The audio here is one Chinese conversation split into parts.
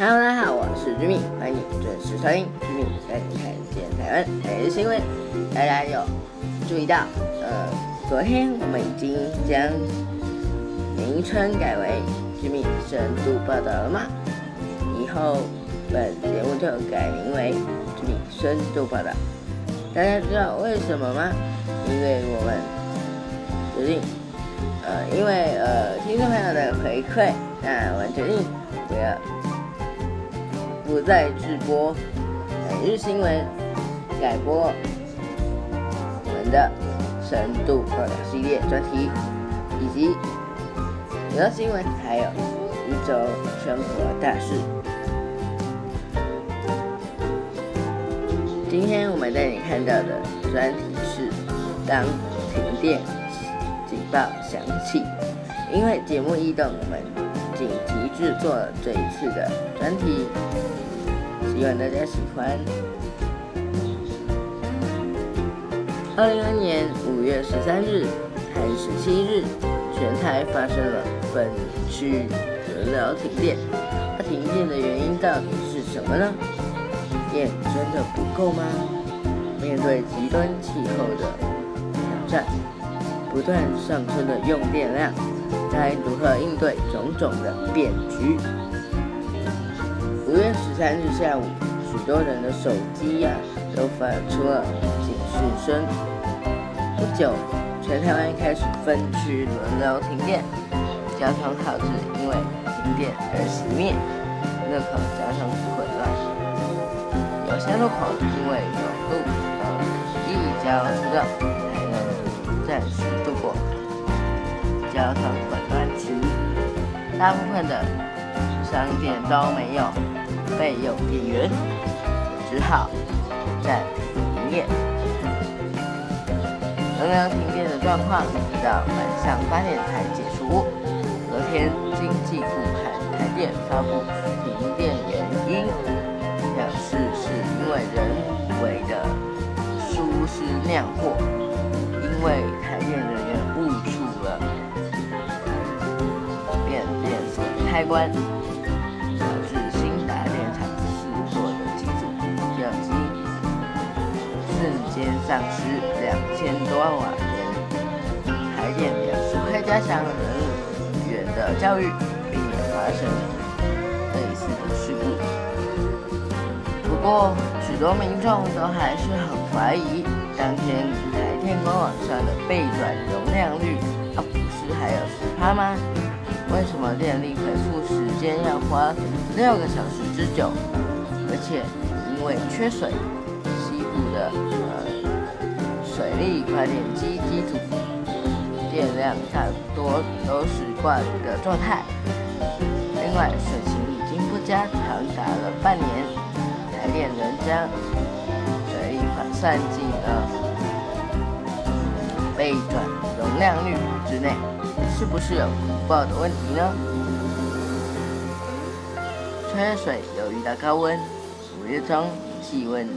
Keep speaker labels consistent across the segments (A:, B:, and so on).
A: Hello，大家好，我是居民，欢迎你准时收听居民带你看见台湾每日新闻。大家有注意到，呃，昨天我们已经将名称改为居民深度报道了吗？以后本节目就改名为居民深度报道。大家知道为什么吗？因为我们决定，呃，因为呃听众朋友的回馈，那我们决定不要。不再直播每日新闻，改播我们的深度报道系列专题，以及娱乐新闻，还有一周生活大事。今天我们带你看到的专题是：当停电警报响起，因为节目异动，我们紧急制作这一次的专题。希望大家喜欢。二零二年五月十三日还是十七日，全台发生了分区轮流停电。那停电的原因到底是什么呢？电真的不够吗？面对极端气候的挑战，不断上升的用电量，该如何应对种种的变局？五月十三日下午，许多人的手机呀都发出了警示声。不久，全台湾开始分区轮流停电，交通号志因为停电而熄灭，路口交通混乱。有些路口因为有路而一交通才暂时度过交通混乱期。大部分的商店都没有。备用电源，只好暂停营业。能量停电的状况到晚上八点才解除。昨天经济部和台电发布停电原因，表示是因为人为的疏失酿祸，因为台电人员误触了变电所开关。导致新排电厂失火的机组跳机，瞬间丧失两千多万瓦人，台电表示会加强人员的教育，避免发生类似的事故。不过，许多民众都还是很怀疑，当天台电官网上的备转容量率，它不是还有十趴吗？为什么电力回复时间要花六个小时之久？而且因为缺水，西部的呃。水利发电机机组电量差不多都是挂零的状态。另外，水情已经不佳，长达了半年，台电仍将水力反算进了被转容量率之内，是不是有不爆的问题呢？缺水又遇到高温，五月中气温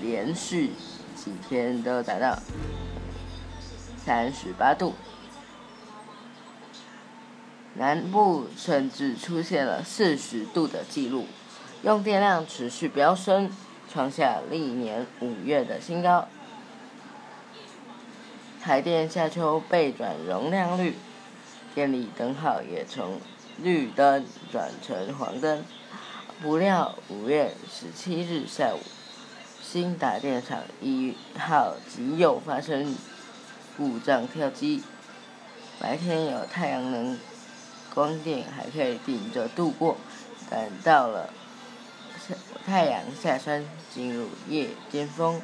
A: 连续。几天都达到三十八度，南部甚至出现了四十度的记录，用电量持续飙升，创下历年五月的新高。台电下秋备转容量率，电力灯号也从绿灯转成黄灯，不料五月十七日下午。新达电厂一号机又发生故障跳机，白天有太阳能光电还可以顶着度过，但到了太阳下山进入夜间峰，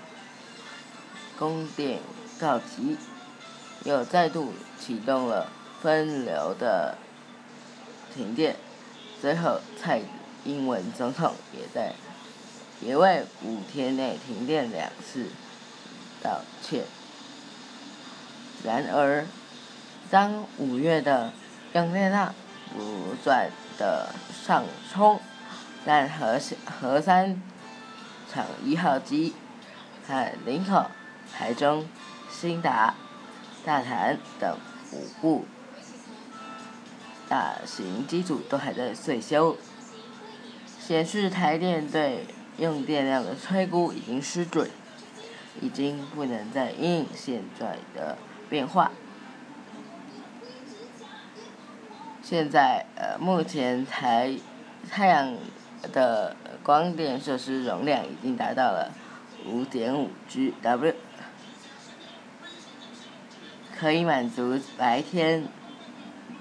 A: 供电告急，又再度启动了分流的停电，最后蔡英文总统也在。也为五天内停电两次道歉。然而，当五月的用电量不断的上冲，但核核三厂一号机和林口、台中、新达、大潭等五部大型机组都还在岁修。显示台电对用电量的推估已经失准，已经不能再应现在的变化。现在呃，目前台太阳的光电设施容量已经达到了五点五 GW，可以满足白天。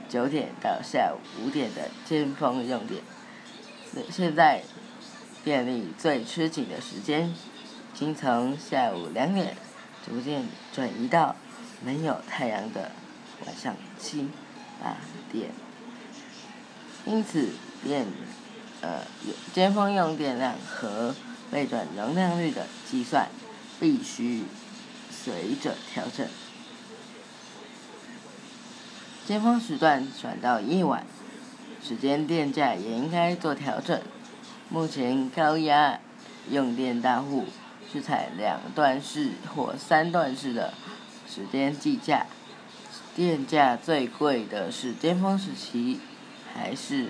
A: 九点到下午五点的尖峰用电，现在电力最吃紧的时间，已经从下午两点逐渐转移到没有太阳的晚上七八点。因此，电呃尖峰用电量和背转容量率的计算必须随着调整。尖峰时段转到夜晚，时间电价也应该做调整。目前高压用电大户是采两段式或三段式的时间计价，电价最贵的是尖峰时期，还是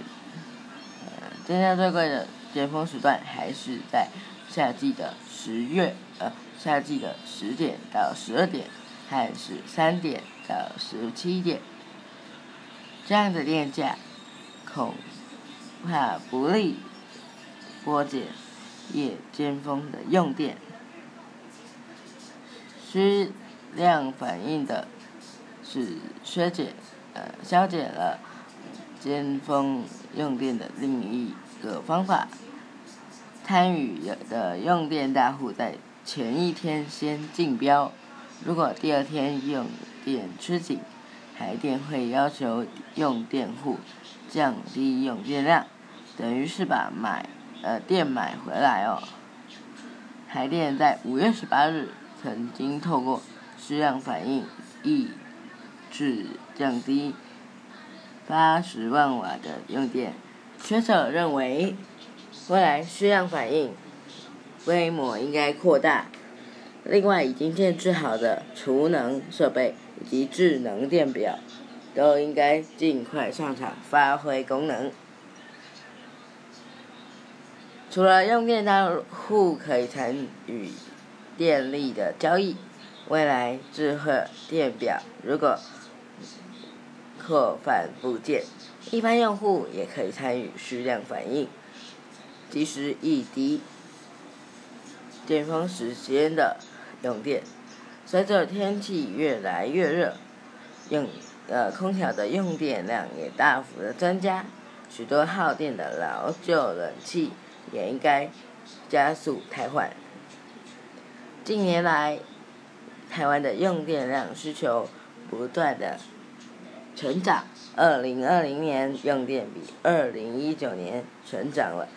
A: 呃电价最贵的尖峰时段还是在夏季的十月呃夏季的十点到十二点，还是三点到十七点？这样的电价，恐怕不利拨减夜尖峰的用电。需量反应的是削减呃消减了尖峰用电的另一个方法。参与的用电大户在前一天先竞标，如果第二天用电吃紧。台电会要求用电户降低用电量，等于是把买呃电买回来哦。台电在五月十八日曾经透过需量反应抑制降低八十万瓦的用电。学者认为，未来需量反应规模应该扩大。另外，已经建制好的储能设备。以及智能电表都应该尽快上场发挥功能。除了用电大户可以参与电力的交易，未来智慧电表如果扩反部件，一般用户也可以参与需量反应，及时一滴巅峰时间的用电。随着天气越来越热，用呃空调的用电量也大幅的增加，许多耗电的老旧冷气也应该加速汰换。近年来，台湾的用电量需求不断的成长，二零二零年用电比二零一九年成长了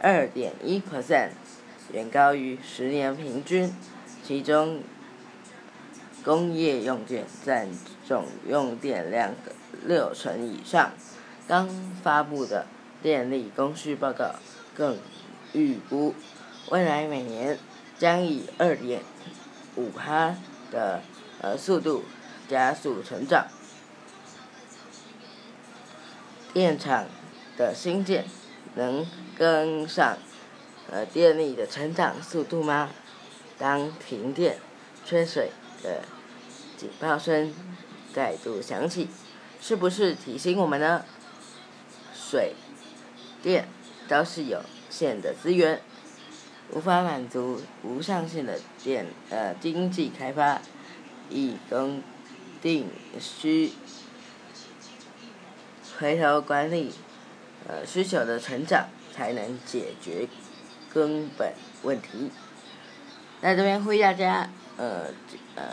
A: 二点一 percent，远高于十年平均，其中。工业用电占总用电量的六成以上。刚发布的电力供需报告更预估，未来每年将以二点五哈的呃速度加速成长。电厂的新建能跟上呃电力的成长速度吗？当停电、缺水。的警报声再度响起，是不是提醒我们呢？水、电都是有限的资源，无法满足无上限的电呃经济开发，以供定需，回头管理呃需求的成长，才能解决根本问题。在这边呼吁大家。呃，呃，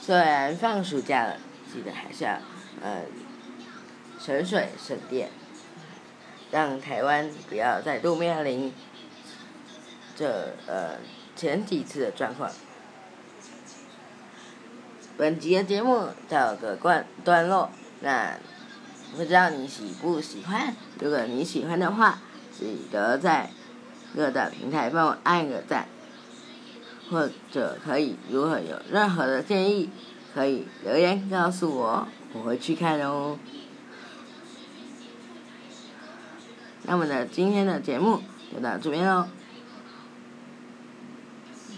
A: 虽然放暑假了，记得还是要呃省水省电，让台湾不要再度面临这呃前几次的状况。本集的节目到个关段落，那不知道你喜不喜欢？如果你喜欢的话，记得在各大平台帮我按个赞。或者可以，如果有任何的建议，可以留言告诉我，我会去看哦。那么呢，今天的节目就到这边喽。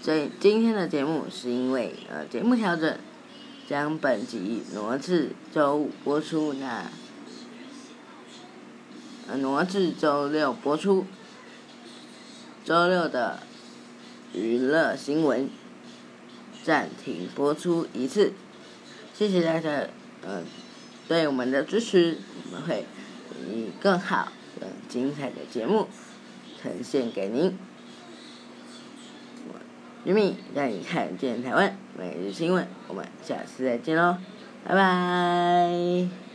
A: 这今天的节目是因为呃节目调整，将本集挪至周五播出，那呃挪至周六播出。周六的娱乐新闻暂停播出一次，谢谢大家呃对我们的支持，我们会以更好、更精彩的节目呈现给您。我玉米带你看见台湾每日新闻，我们下次再见喽，拜拜。